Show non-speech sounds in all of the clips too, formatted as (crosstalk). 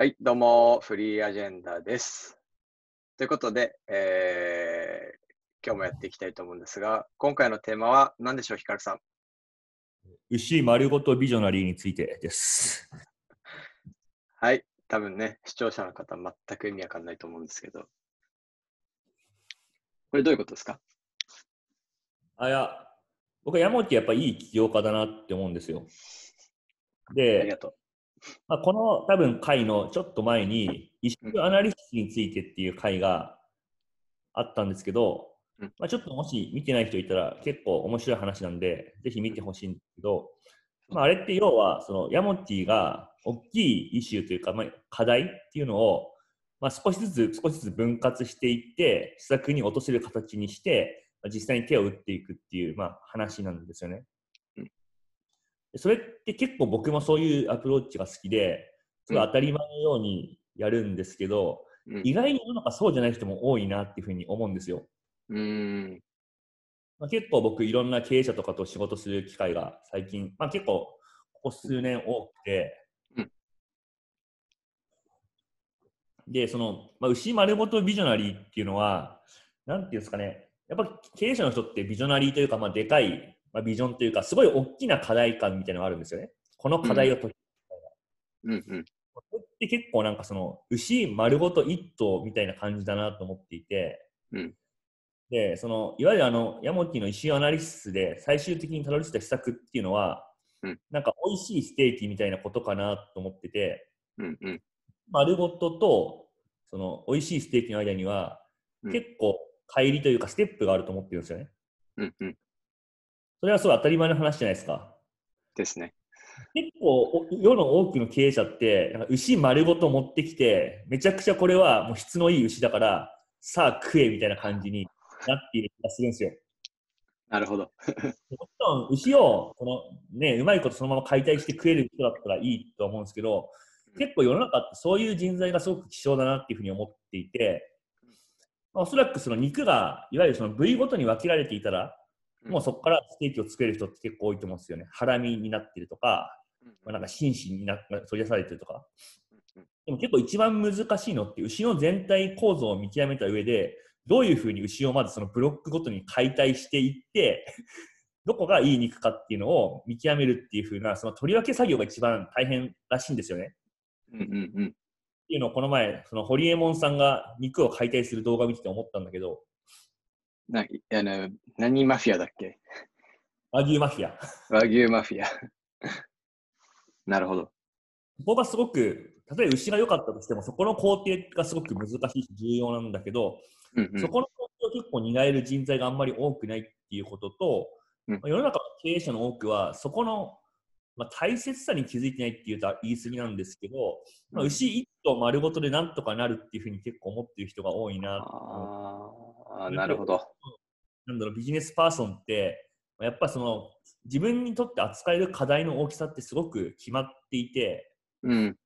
はい、どうも、フリーアジェンダです。ということで、えー今日もやっていきたいと思うんですが、今回のテーマは何でしょう、ヒカルさん？牛丸ごとビジョナリーについてです。(laughs) はい、多分ね、視聴者の方、全く意味わかんないと思うんですけど。これどういうことですか？あ、いや、僕は山本やっぱいい起業家だなって思うんですよ。ありでが、とまあ、この多分回のちょっと前に、 issue analysis についてっていう回があったんですけどうん、まあ、ちょっともし見てない人いたら結構面白い話なんで、ぜひ見てほしいんですけど、まあ、あれって要は、そのヤモティが大きい issue というか、まあ、課題っていうのを、まあ、少しずつ少しずつ分割していって、施策に落とせる形にして、まあ実際に手を打っていくっていう、まあ、話なんですよね。それって結構僕もそういうアプローチが好きで、すごい当たり前のようにやるんですけど、うん。意外に世の中そうじゃない人も多いなっていうふうに思うんですよ。うーん、まあ、結構僕いろんな経営者とかと仕事する機会が最近、まあ、結構ここ数年多くて、うん。でその、まあ、牛丸ごとビジョナリーっていうのはなんていうんですかね。やっぱ経営者の人ってビジョナリーというか、まあ、でかい、まあ、ビジョンというかすごい大きな課題感みたいなのがあるんですよねこの課題を解きうん、うん。これって結構なんかその牛丸ごと一頭みたいな感じだなと思っていて、うんでそのいわゆるあのヤモティの石アナリシスで最終的にたどり着いた施策っていうのは、うんなんか美味しいステーキみたいなことかなと思っててうん、うん。丸ごととその美味しいステーキの間には、うん結構乖離というかステップがあると思ってるんですよね。うん、うん。それはすごい当たり前の話じゃないですか。ですね。結構お世の多くの経営者って牛丸ごと持ってきてめちゃくちゃこれはもう質のいい牛だからさあ食えみたいな感じになっている気がするんですよ。なるほど。もちろん牛をこの、ね、うまいことそのまま解体して食える人だったらいいと思うんですけど結構世の中ってそういう人材がすごく希少だなっていうふうに思っていて、まあ、おそらくその肉がいわゆるその部位ごとに分けられていたらもうそこからステーキを作れる人って結構多いと思うんですよね。ハラミになってるとか、まあ、なんか心身にな取り出されてるとか。でも結構一番難しいのって牛の全体構造を見極めた上でどういうふうに牛をまずそのブロックごとに解体していって (laughs) どこがいい肉かっていうのを見極めるっていうふうなその取り分け作業が一番大変らしいんですよね。うん、うん、うん。っていうのをこの前そのホリエモンさんが肉を解体する動画を見てて思ったんだけどなあの何マフィアだっけ？和牛マフィア和牛マフィア。(laughs) なるほど。ここがすごく例えば牛が良かったとしてもそこの工程がすごく難しいし重要なんだけどうん、うんそ。この工程を結構担える人材があんまり多くないっていうことと、うんまあ世の中の経営者の多くは、そこの、まあ、大切さに気づいてないっていうと言い過ぎなんですけど、まあ、牛一頭丸ごとでなんとかなるっていうふうに結構思ってる人が多いなと思あ、なるほど。なんだろう、ビジネスパーソンって、まあやっぱその、自分にとって扱える課題の大きさってすごく決まっていて、うん、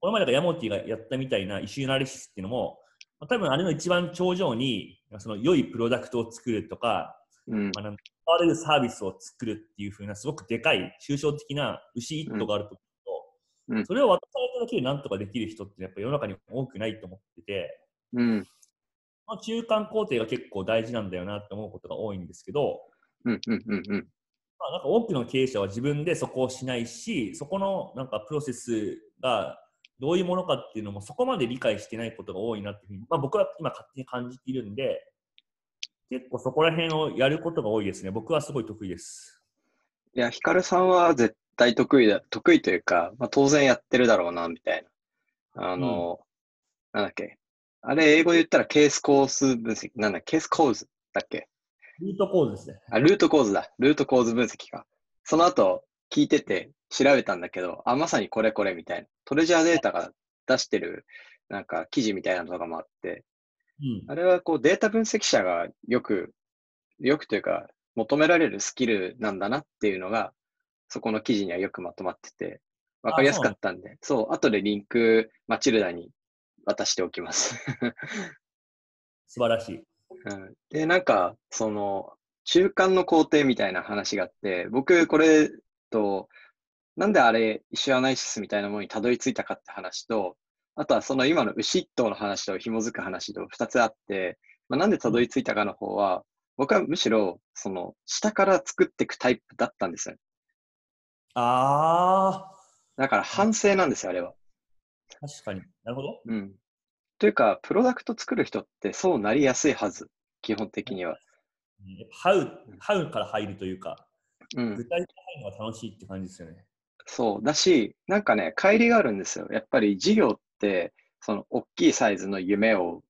この前だからヤモティがやったみたいな issue analysis っていうのも、まあ、多分あれの一番頂上に、その良いプロダクトを作るとか、うん。まあ、なんか使われるサービスを作るっていう風なすごくでかい抽象的な牛一頭があると思うと、うん。それを渡されただけでなんとかできる人ってやっぱ世の中に多くないと思ってて、うん、まあ、中間工程が結構大事なんだよなって思うことが多いんですけど、うん、うん、うん、うん。まあ、なんか多くの経営者は自分でそこをしないし、そこのなんかプロセスがどういうものかっていうのもそこまで理解してないことが多いなっていうふうに、まあ、僕は今勝手に感じているんで、結構そこら辺をやることが多いですね。僕はすごい得意です。いや、ヒカルさんは絶対得意だ、得意というか、まあ、当然やってるだろうな、みたいな。あの、なんだっけ。あれ、英語で言ったらケースコース分析、なんだ、ケース構図だっけ？ルート構図ですね。あ、ルート構図だ。ルート構図分析か。その後、聞いてて調べたんだけど、あ、まさにこれこれみたいな。トレジャーデータが出してる、なんか記事みたいなのとかもあって、うん。あれはこうデータ分析者がよく、よくというか、求められるスキルなんだなっていうのが、そこの記事にはよくまとまってて、わかりやすかったんで、そう、後でリンク、マチルダに渡しておきます。素晴らしい。うんで、なんか、その、中間の工程みたいな話があって、僕、これと、なんであれ、 issue analysis みたいなものにたどり着いたかって話と、あとはその今の牛一頭の話と紐づく話と2つあって、まあ、なんでたどり着いたかの方は、僕はむしろ、その、下から作っていくタイプだったんですよ。あだから反省なんですよ、あれは。あ、確かに。なるほど。うん。というか、プロダクト作る人ってそうなりやすいはず、基本的には。うんハウ、ハウから入るというか、うん。具体的に入るのが楽しいって感じですよね。そう。だし、なんかね、乖離があるんですよ。やっぱり事業って、その大きいサイズの夢を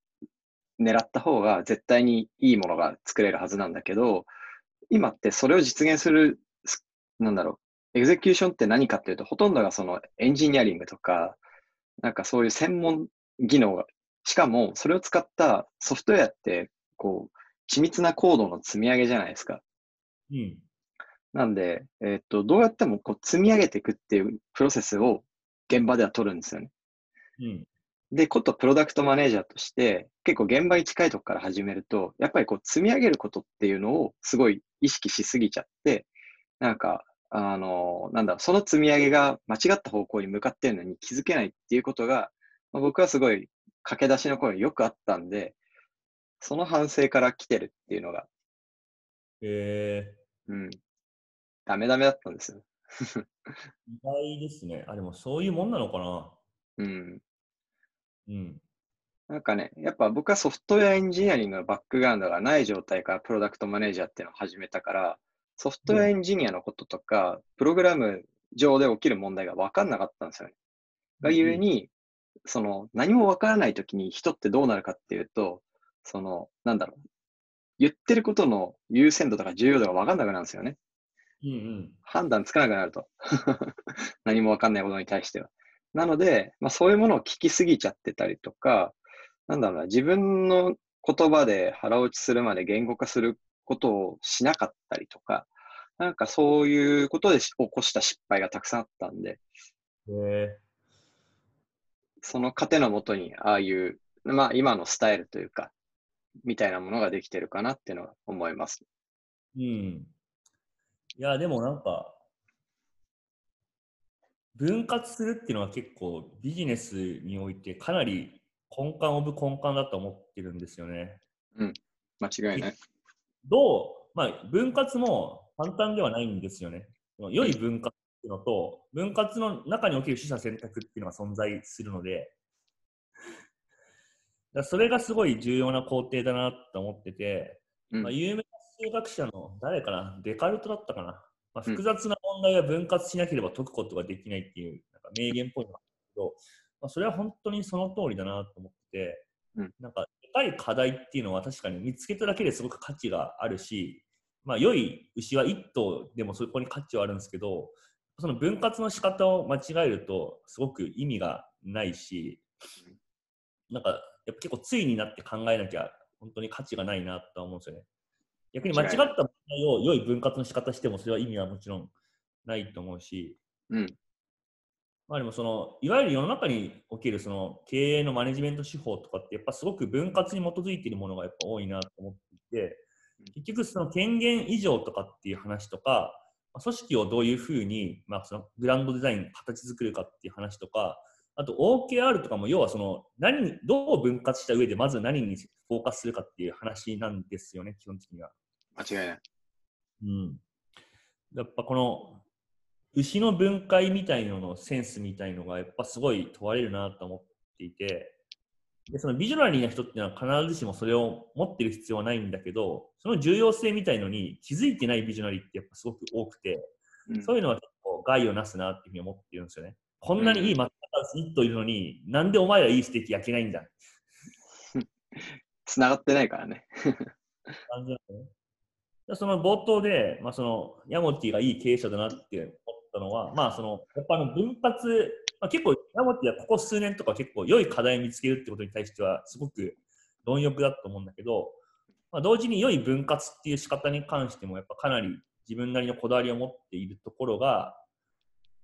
狙った方が絶対にいいものが作れるはずなんだけど、今ってそれを実現する、すなんだろう、エグゼキューションって何かっていうと、ほとんどがそのエンジニアリングとか、なんかそういう専門技能が、しかもそれを使ったソフトウェアって、こう、緻密なコードの積み上げじゃないですか。うん。なんで、えーっと、どうやってもこう積み上げていくっていうプロセスを現場では取るんですよね。うん。で、ことプロダクトマネージャーとして、結構現場に近いとこから始めると、やっぱりこう積み上げることっていうのをすごい意識しすぎちゃって、なんか、あの、なんだその積み上げが間違った方向に向かってるのに気づけないっていうことが、まあ僕はすごい駆け出しの頃によくあったんで、その反省から来てるっていうのが、えうん、ダメダメだったんですよ。ー、意外ですね。あ、でもそういうもんなのかな。うん。うん。なんかね、やっぱ僕はソフトウェアエンジニアリングのバックグラウンドがない状態からプロダクトマネージャーっていうのを始めたから、ソフトウェアエンジニアのこととか、プログラム上で起きる問題が分かんなかったんですよね。がゆえに、その何も分からないときに人ってどうなるかっていうと、その、なんだろう、言ってることの優先度とか重要度が分かんなくなるんですよね。うんうん。判断つかなくなると。(laughs) 何もわかんないことに対しては。なので、まあそういうものを聞きすぎちゃってたりとか、なんだろうな、自分の言葉で腹落ちするまで言語化することをしなかったりとか、なんかそういうことでし起こした失敗がたくさんあったんで、えその糧のもとに、ああいう、まあ今のスタイルというか、みたいなものができてるかなっていうのは思います。ー、うん。いや、でもなんか、分割するっていうのは結構ビジネスにおいてかなり根幹オブ根幹だと思ってるんですよね。間違いない。どう、まあ、分割も簡単ではないんですよね。その良い分割っていうのと、分割の中における取捨選択っていうのが存在するので、だそれがすごい重要な工程だなと思ってて、うん。まあ、有名な数学者の誰かな、デカルトだったかな？まあ、うん。複雑な問題は分割しなければ解くことができないっていうなんか名言っぽいのがあるんですけど、まあ、それは本当にその通りだなと思ってて、うん。なんかでかい課題っていうのは確かに見つけただけですごく価値があるし、まあ、良い牛は1頭でもそこに価値はあるんですけど、その分割の仕方を間違えるとすごく意味がないし、なんかやっぱ結構ついになって考えなきゃ本当に価値がないなとは思うんですよね。逆に間違った問題を良い分割の仕方してもそれは意味はもちろんないと思うし、うん。まあでもそのいわゆる世の中におけるその経営のマネジメント手法とかってやっぱすごく分割に基づいているものがやっぱ多いなと思っていて結局その権限以上とかっていう話とかまあ組織をどういうふうにまあそのグランドデザイン形作るかっていう話とかあと OKR とかも要はその何にどう分割した上でまず何にフォーカスするかっていう話なんですよね基本的には。間違いない。うん、やっぱこの牛の分解みたいののセンスみたいのがやっぱすごい問われるなと思っていてでそのビジョナリーな人っていうのは必ずしもそれを持ってる必要はないんだけどその重要性みたいのに気づいてないビジョナリーってやっぱすごく多くてうんそういうのは結構害をなすなっていうふうに思ってるんですよね。こんなにいいマッターズ1頭いるのに、なんでお前らいいステーキ焼けないんだ (laughs) 繋がってないからね。感じなんですね。でその冒頭で、まあ、そのヤモティがいい経営者だなって思ったのは、まあ、そのやっぱあの分割、まあ、結構ヤモティはここ数年とか結構良い課題を見つけるってことに対してはすごく貪欲だと思うんだけど、まあ、同時に良い分割っていう仕方に関してもやっぱかなり自分なりのこだわりを持っているところが、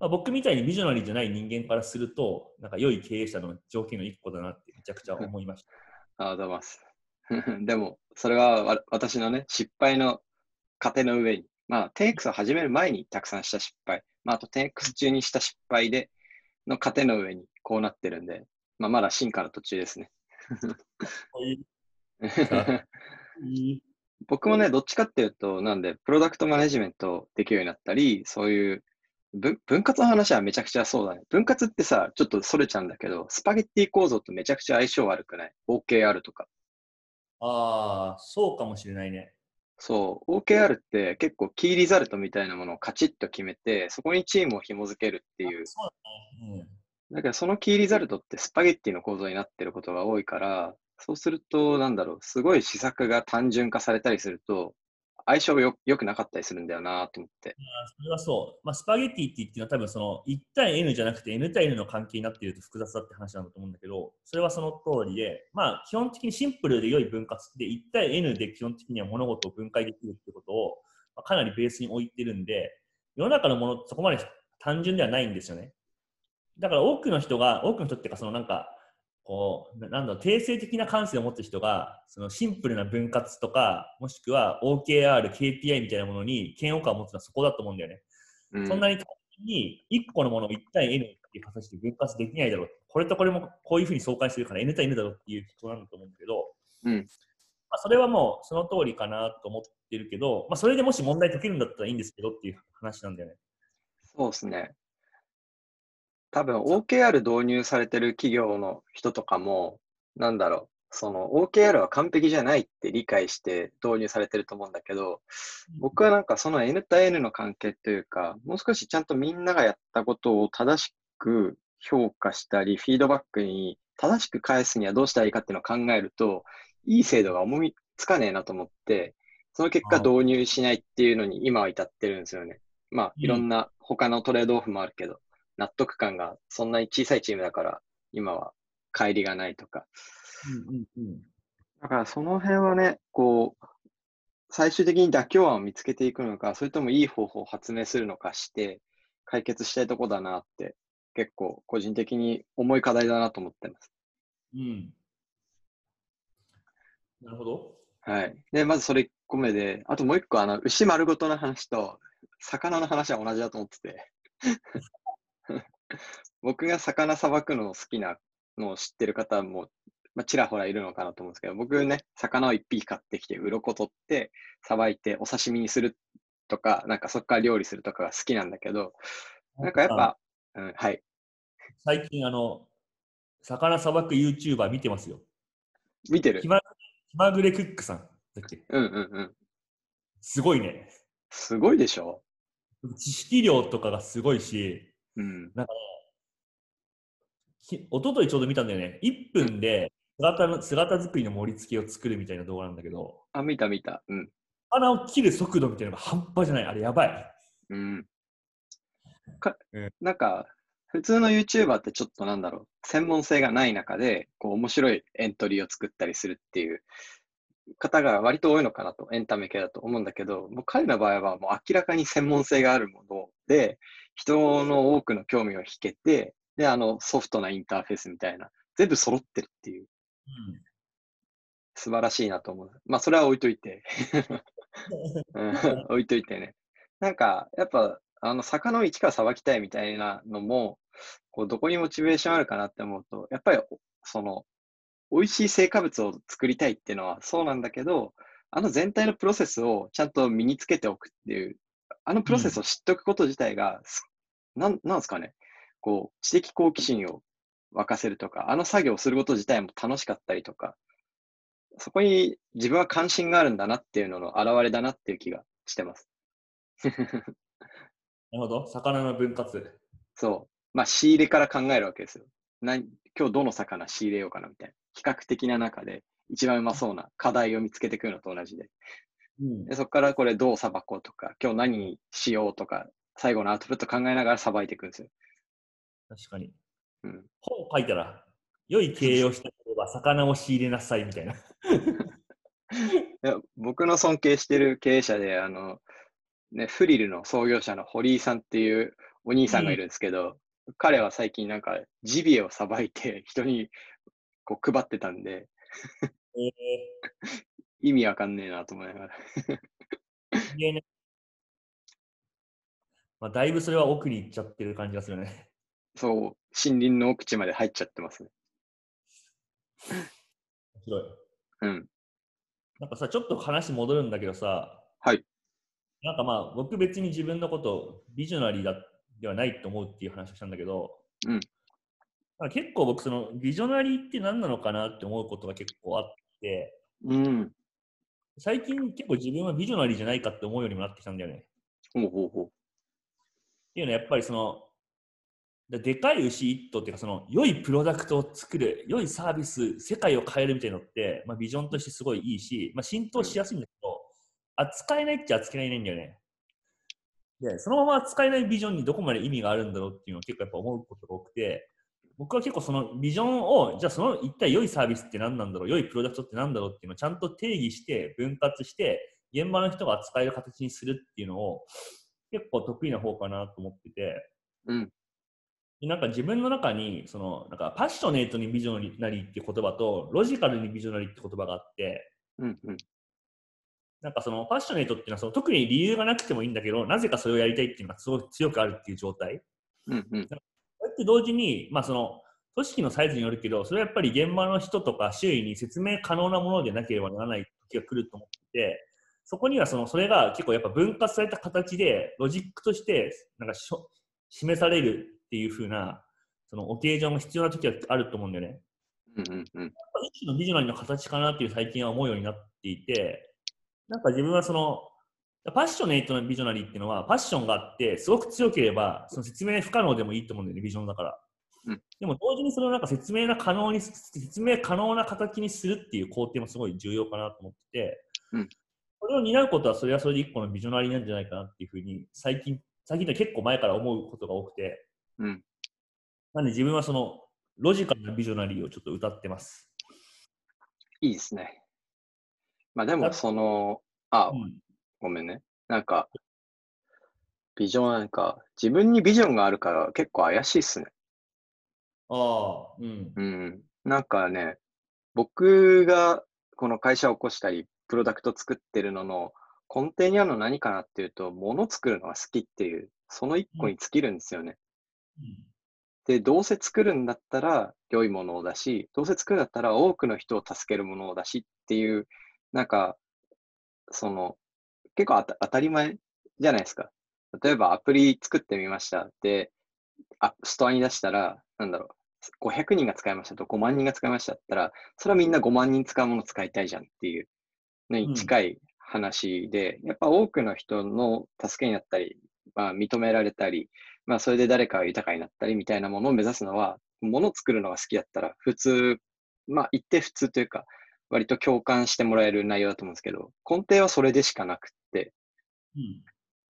まあ、僕みたいにビジョナリーじゃない人間からするとなんか良い経営者の条件の一個だなってめちゃくちゃ思いました。(laughs) ああ、どうもます。(laughs) でも、それはわ私のね、失敗の糧の上に、まあ、10X を始める前にたくさんした失敗、まあ、あと 10X 中にした失敗で、の糧の上にこうなってるんで、まあ、まだ進化の途中ですね。僕もね、どっちかっていうと、なんで、プロダクトマネジメントできるようになったり、そういう分分割の話はめちゃくちゃそうだね。分割ってさ、ちょっとそれちゃうんだけど、スパゲッティ構造とめちゃくちゃ相性悪くない ?OKR とか。ああ、そうかもしれないね。そう、OKR って結構キーリザルトみたいなものをカチッと決めて、そこにチームを紐づけるっていう。そうだね。うんだけどそのキーリザルトってスパゲッティの構造になってることが多いから、そうすると、なんだろう、すごい施策が単純化されたりすると、相性がよくなかったりするんだよなと思って。それはそう。まあ、スパゲティって言っていうのは多分その1対 N じゃなくて N 対 N の関係になっていると複雑だって話なんだと思うんだけど、それはその通りで、まあ基本的にシンプルで良い分割で1対 N で基本的には物事を分解できるってことを、まあ、かなりベースに置いてるんで、世の中のものそこまで単純ではないんですよね。だから多くの人が、多くの人っていうかそのなんか、こう、ななんだろう、定性的な感性を持つ人が、そのシンプルな分割とか、もしくは OKR、KPI みたいなものに嫌悪感を持つのはそこだと思うんだよね。うん、そんなに単純に1個のものを1対 N っていう形で分割できないだろう。これとこれもこういうふうに相関してるから N 対 N だろうっていう人なんだと思うんだけど、うんまあ、それはもうその通りかなと思ってるけど、まあ、それでもし問題解けるんだったらいいんですけどっていう話なんだよね。そうですね。多分 OKR 導入されてる企業の人とかも、なんだろう、その OKR は完璧じゃないって理解して導入されてると思うんだけど、僕はなんかその N 対 N の関係というか、もう少しちゃんとみんながやったことを正しく評価したり、フィードバックに正しく返すにはどうしたらいいかっていうのを考えると、いい制度が思いつかねえなと思って、その結果あ導入しないっていうのに今は至ってるんですよね。まあ、いろんな他のトレードオフもあるけど、納得感がそんなに小さいチームだから、今は乖離がないとか。うんうんうん。だからその辺はね、こう、最終的に妥協案を見つけていくのか、それともいい方法を発明するのかして、解決したいとこだなって、結構個人的に重い課題だなと思ってます。うん。なるほど。はい。で、まずそれ1個目で、あともう1個、あの、牛丸ごとの話と、魚の話は同じだと思ってて。(laughs) 僕が魚さばくの好きなのを知ってる方も、まあ、ちらほらいるのかなと思うんですけど、僕ね、魚を1匹買ってきて、鱗取って、さばいて、お刺身にするとか、なんかそこから料理するとかが好きなんだけど、なんかやっぱ、うん、はい。最近あの、魚さばく YouTuber 見てますよ。見てる気まぐれクックさんだっけ？うんうんうん。すごいね。すごいでしょ？知識量とかがすごいし、うん。き一昨日ちょうど見たんだよね。1分で姿の姿作りの盛り付けを作るみたいな動画なんだけど、あ、見た見た。うん。魚を切る速度みたいなのが半端じゃない。あれやばい。うん。かうんなんか、普通の YouTuber ってちょっとなんだろう、専門性がない中で、こう面白いエントリーを作ったりするっていう方が割と多いのかなと、エンタメ系だと思うんだけど、もう彼の場合はもう明らかに専門性があるもので、人の多くの興味を引けて、で、あの、ソフトなインターフェースみたいな、全部揃ってるっていう、素晴らしいなと思う。まあ、それは置いといて。うん (laughs) 置いといてね。なんか、やっぱ、あの、魚を一からさばきたいみたいなのも、こう、どこにモチベーションあるかなって思うと、やっぱり、その、美味しい成果物を作りたいっていうのはそうなんだけど、あの全体のプロセスをちゃんと身につけておくっていう、あのプロセスを知っておくこと自体が、すなん、なんですかね、こう、知的好奇心を沸かせるとか、あの作業をすること自体も楽しかったりとか、そこに自分は関心があるんだなっていうのの表れだなっていう気がしてます。(laughs) なるほど。魚の分割。そう。まあ、仕入れから考えるわけですよ。何今日どの魚仕入れようかなみたいな。比較的な中で一番うまそうな課題を見つけてくるのと同じで。うんでそこからこれどうさばこうとか、今日何にしようとか、最後のアウトプット考えながらさばいていくんですよ。確かに。うん。本書いたら、良い経営をしたければ魚を仕入れなさいみたいな。(laughs) いや僕の尊敬してる経営者で、あの、ね、フリルの創業者の堀井さんっていうお兄さんがいるんですけど、彼は最近なんかジビエをさばいて人にこう配ってたんで、えー意味わかんねえなと思いながら。まあ、だいぶそれは奥に行っちゃってる感じがするね。そう、森林の奥地まで入っちゃってますね。白い。うん。なんかさ、ちょっと話戻るんだけどさ、はい。なんかまあ、僕別に自分のことビジョナリーだではないと思うっていう話をしたんだけど、うん結構僕、そのビジョナリーって何なのかなって思うことが結構あって、うん。最近結構自分はビジョナリーじゃないかって思うようにもなってきたんだよね。ほうほうほっていうのはやっぱりその、だでかい牛一頭っていうか、その良いプロダクトを作る、良いサービス、世界を変えるみたいなのって、まあ、ビジョンとしてすごいいいし、まあ、浸透しやすいんだけど、扱えないっちゃ扱えないんだよね。で、そのまま扱えないビジョンにどこまで意味があるんだろうっていうのを結構やっぱ思うことが多くて、僕は結構そのビジョンを、じゃあその一体良いサービスって何なんだろう、良いプロダクトって何だろうっていうのをちゃんと定義して、分割して、現場の人が扱える形にするっていうのを結構得意な方かなと思ってて、うん。でなんか自分の中に、その、なんかパッショネートにビジョナリーっていう言葉と、ロジカルにビジョナリーって言葉があって、うん。うん。なんかそのパッショネートっていうのはその特に理由がなくてもいいんだけど、なぜかそれをやりたいっていうのがすごく強くあるっていう状態。うん。うん。って同時に、まあその、組織のサイズによるけど、それはやっぱり現場の人とか周囲に説明可能なものでなければならない時が来ると思ってて、そこにはその、それが結構やっぱ分割された形で、ロジックとして、なんかしょ示されるっていう風な、そのオケージョンが必要な時があると思うんだよね。うん。うん。うん。一種のビジョナリーの形かなっていう最近は思うようになっていて、なんか自分はその、パッショネートなビジョナリーっていうのは、パッションがあって、すごく強ければ、その説明不可能でもいいと思うんだよね、ビジョンだから。うんでも同時にそれをなんか説明な可能に、説明可能な形にするっていう工程もすごい重要かなと思ってて、うんそれを担うことはそれはそれで一個のビジョナリーなんじゃないかなっていうふうに、最近、最近で結構前から思うことが多くて、うん。なんで自分はその、ロジカルなビジョナリーをちょっと歌ってます。いいですね。まあでも、その、あ、うんごめんね。なんか、ビジョンなんか、自分にビジョンがあるから結構怪しいっすね。ああ、うん。うん。なんかね、僕がこの会社を起こしたり、プロダクト作ってるのの根底にあるの何かなっていうと、物作るのが好きっていう、その一個に尽きるんですよね。で、どうせ作るんだったら良いものをだし、どうせ作るんだったら多くの人を助けるものをだしっていう、なんか、その、結構あた当たり前じゃないですか。例えばアプリ作ってみました。で、あストアに出したら、なんだろう、500人が使いましたと5万人が使いましたったら、それはみんな5万人使うものを使いたいじゃんっていうのに近い話で、やっぱ多くの人の助けになったり、まあ、認められたり、まあ、それで誰かが豊かになったりみたいなものを目指すのは、ものを作るのが好きだったら、普通、まあ、言って普通というか、割と共感してもらえる内容だと思うんですけど、根底はそれでしかなくって、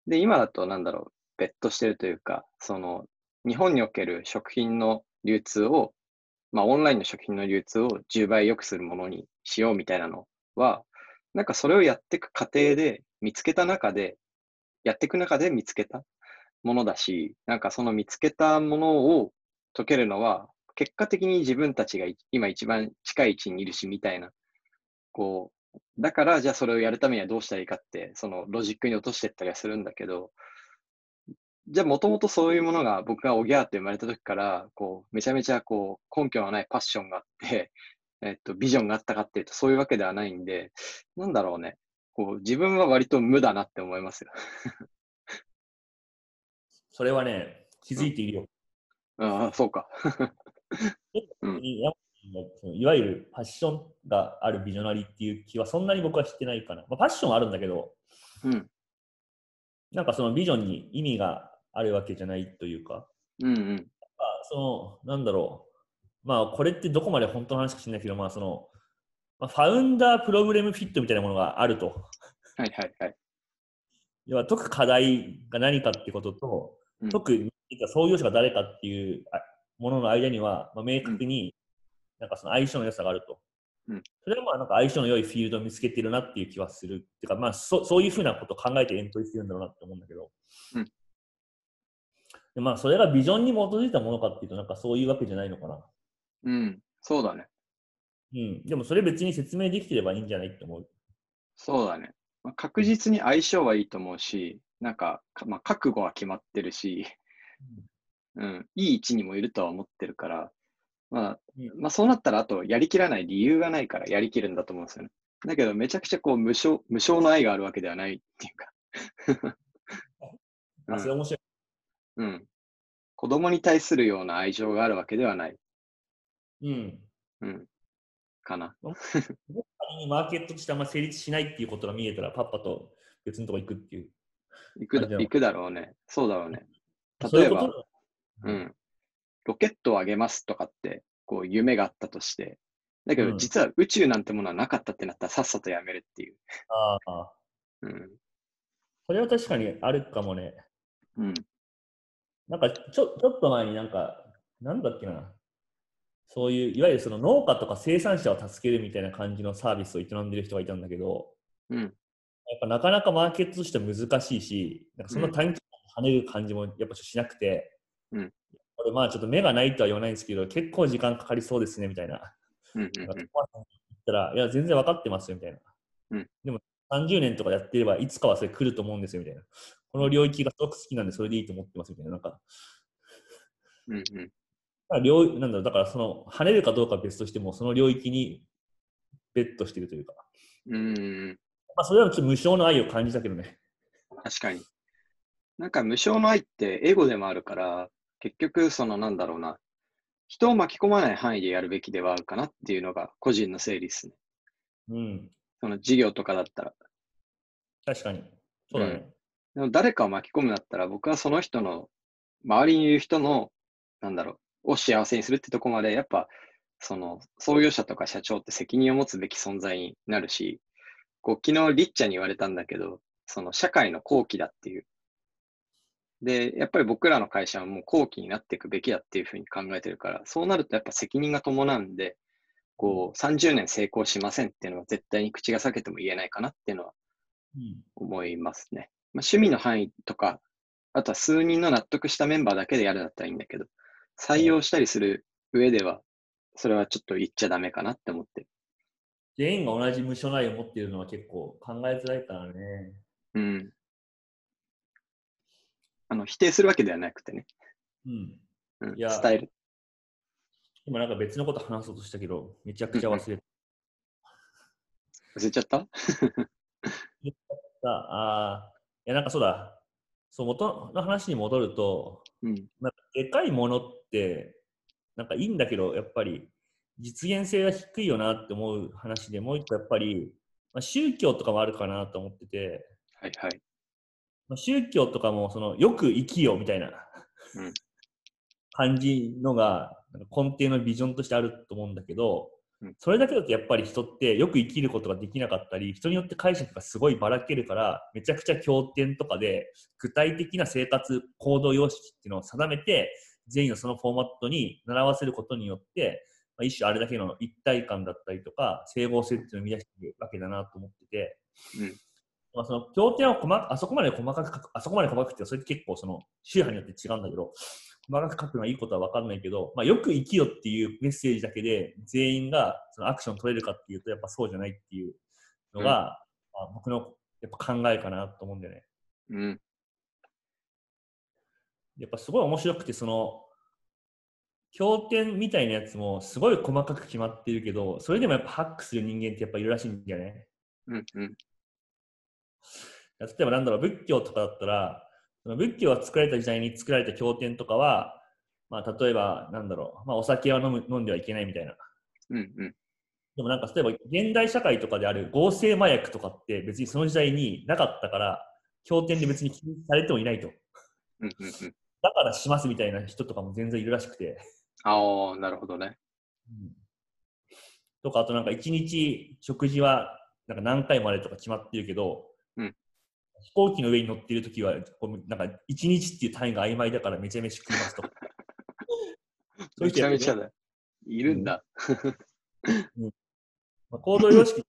で、今だとなんだろう、別途してるというか、その、日本における食品の流通を、まあ、オンラインの食品の流通を10倍良くするものにしようみたいなのは、なんかそれをやっていく過程で見つけた中で、やっていく中で見つけたものだし、なんかその見つけたものを解けるのは、結果的に自分たちが今一番近い位置にいるし、みたいな。こう、だからじゃあそれをやるためにはどうしたらいいかって、そのロジックに落としていったりはするんだけど、じゃあもともとそういうものが僕がおぎゃーって生まれた時から、こう、めちゃめちゃこう、根拠のないパッションがあって、(laughs) えっと、ビジョンがあったかっていうとそういうわけではないんで、なんだろうね。こう、自分は割と無だなって思いますよ。それはね、気づいているよ。ああ、そうか。(laughs) うんいやそのいわゆるパッションがあるビジョナリーっていう気はそんなに僕は知ってないかな。まあ、パッションはあるんだけど、うん。なんかそのビジョンに意味があるわけじゃないというか、うんうん。あその、なんだろう。まあ、これってどこまで本当の話か知らないけど、まあ、その、まあ、ファウンダープログラムフィットみたいなものがあると。はいはいはい。要は解く課題が何かってことと、うん解く創業者が誰かっていうあものの間には、まあ、明確になんかその相性の良さがあると。うんそれはまあなんか相性の良いフィールドを見つけてるなっていう気はする。っていうか、まあそそういうふうなことを考えてエントリーしてるんだろうなって思うんだけど。うんでまあそれがビジョンに基づいたものかっていうと、なんかそういうわけじゃないのかな。うん。そうだね。うん。でもそれ別に説明できてればいいんじゃないって思う。そうだね。まあ、確実に相性はいいと思うし、なんか、かまあ、覚悟は決まってるし、うん、いい位置にもいるとは思ってるから、まあうん、まあそうなったら、あとやりきらない理由がないからやりきるんだと思うんですよね。だけど、めちゃくちゃこう無償、無償の愛があるわけではないっていうか。(laughs) あそれ面白い。うん。うん。子供に対するような愛情があるわけではない。うん。うん。かな。(laughs) マーケットとしてあんま成立しないっていうことが見えたら、パッパと別のとこ行くっていう。行くだ行くだろうね。そうだろうね。例えば、とうん。ロケットを上げますとかって、こう夢があったとして、だけうんど実は宇宙なんてものはなかったってなったらさっさとやめるっていう。ああ。うん。それは確かにあるかもね。うん。なんかちょ、ちょっと前になんか、なんだっけな。そういう、いわゆるその農家とか生産者を助けるみたいな感じのサービスを営んでる人がいたんだけど、うん。やっぱなかなかマーケットとしては難しいし、なんかそんな短期間で跳ねる感じもやっぱしなくて、うんこれまあちょっと目がないとは言わないんですけど、結構時間かかりそうですねみたいな。うん。なんか友達に言ったら、いや、全然分かってますよみたいな。うんでも30年とかやってれば、いつかはそれ来ると思うんですよみたいな。この領域がすごく好きなんで、それでいいと思ってますみたいな。なんか、うん。うん。だから領なんだろうだからその跳ねるかどうかは別としても、その領域にベットしてるというか、うん。うん。まあ、それはちょっと無償の愛を感じたけどね。確かに。なんか無償の愛ってエゴでもあるから、結局、そのなんだろうな、人を巻き込まない範囲でやるべきではあるかなっていうのが個人の整理ですね。うん、その事業とかだったら。確かに。そうだね。でも誰かを巻き込むんだったら、僕はその人の、周りにいる人の、なんだろう、を幸せにするってとこまで、やっぱ、その、創業者とか社長って責任を持つべき存在になるし、こう、昨日リッチャに言われたんだけど、その社会の後期だっていう。で、やっぱり僕らの会社はもう後期になっていくべきだっていうふうに考えてるから、そうなるとやっぱ責任が伴うんで、こう、30年成功しませんっていうのは絶対に口が裂けても言えないかなっていうのはうん思いますね。まあ、趣味の範囲とか、あとは数人の納得したメンバーだけでやるんだったらいいんだけど、採用したりする上では、それはちょっと言っちゃダメかなって思ってる。全員が同じ無償の愛を持っているのは結構考えづらいからね。うん。あの、否定するわけではなくてね。うん。うん、いや伝える。今なんか別のこと話そうとしたけど、めちゃくちゃ忘れて忘れちゃった？た。ああ、いやなんかそうだ。そう、元の話に戻ると、うん。なんかでかいものって、なんかいいんだけど、やっぱり実現性が低いよなって思う話で、もう一個やっぱり、まあ、宗教とかもあるかなと思ってて、はいはい。まあ、宗教とかもそのよく生きようみたいなうん。感じのが根底のビジョンとしてあると思うんだけど、うん。それだけだとやっぱり人ってよく生きることができなかったり人によって解釈がすごいばらけるからめちゃくちゃ経典とかで具体的な生活行動様式っていうのを定めて全員のそのフォーマットに習わせることによって、まあ、一種あれだけの一体感だったりとか整合性っていうのを生み出しているわけだなと思ってて。うんまあ、その経典を細かあそこまで細かく書く、あそこまで細かくって、それって結構その宗派によって違うんだけど、細かく書くのはいいことは分かんないけど、まあ、よく生きよっていうメッセージだけで全員がそのアクション取れるかっていうと、やっぱそうじゃないっていうのが、まあ、僕のやっぱ考えかなと思うんだよね。うん。やっぱすごい面白くて、その、経典みたいなやつもすごい細かく決まってるけど、それでもやっぱハックする人間ってやっぱいるらしいんだよね。うん。うん。例えばなんだろう、仏教とかだったら、その仏教が作られた時代に作られた経典とかは、まあ、例えば、なんだろう、まあ、お酒は飲む飲んではいけないみたいな。うん。うん。でもなんか、例えば、現代社会とかである合成麻薬とかって別にその時代になかったから、経典で別に禁止されてもいないと。うん。うん。だからしますみたいな人とかも全然いるらしくて。ああ、なるほどね。とか、あとなんか一日食事はなんか何回までとか決まってるけど、うん飛行機の上に乗っているときは、こうなんか一日っていう単位が曖昧だからめちゃめちゃ食いますとか。そういうめ人やってるちゃめちゃだ。いるんだ。まあ、行動様式、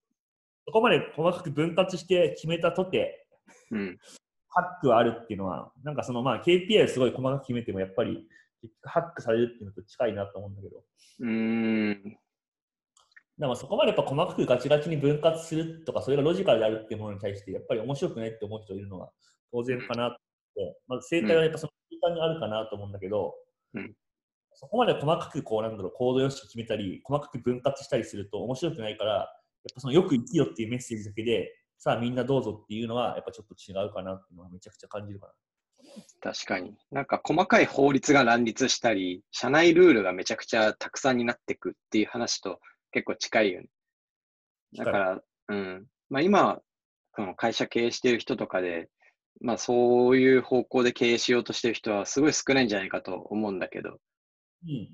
そこまで細かく分割して決めたとて、うん。ハックはあるっていうのは、なんかそのまあ KPI をすごい細かく決めても、やっぱりハックされるっていうのと近いなと思うんだけど、うーん。でもそこまでやっぱ細かくガチガチに分割するとか、それがロジカルであるっていうものに対して、やっぱり面白くないって思う人いるのが当然かなって、まあ、正解はやっぱその空間にあるかなと思うんだけど、うんそこまで細かくこうなんだろう行動様式決めたり、細かく分割したりすると面白くないから、やっぱそのよく生きよっていうメッセージだけで、さあみんなどうぞっていうのはやっぱちょっと違うかなっていうのはめちゃくちゃ感じるかな。確かに。なんか細かい法律が乱立したり、社内ルールがめちゃくちゃたくさんになっていくっていう話と結構近いよね。だから、うん。まあ今、その会社経営してる人とかで、まあそういう方向で経営しようとしてる人はすごい少ないんじゃないかと思うんだけど、うん。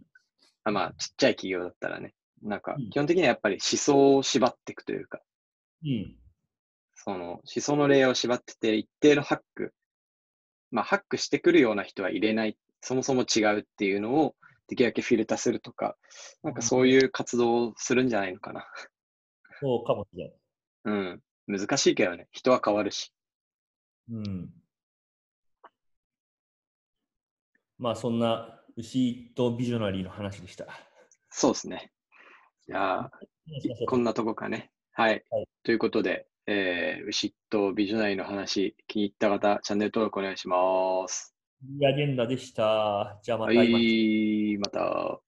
あまあちっちゃい企業だったらね、なんかうん基本的にはやっぱり思想を縛っていくというか、うん。その思想のレイヤーを縛ってて、一定のハック、まあハックしてくるような人は入れない、そもそも違うっていうのをできるだけフィルターするとか、なんかそういう活動をするんじゃないのかな。そうかもしれない。うん。難しいけどね、人は変わるし。うん。まあそんな牛とビジョナリーの話でした。そうですね。じゃあ、こんなとこかね。はい。はいということで、えー、牛とビジョナリーの話、気に入った方、チャンネル登録お願いします。いいアジェンダでした。じゃあまた会いましょうい、また。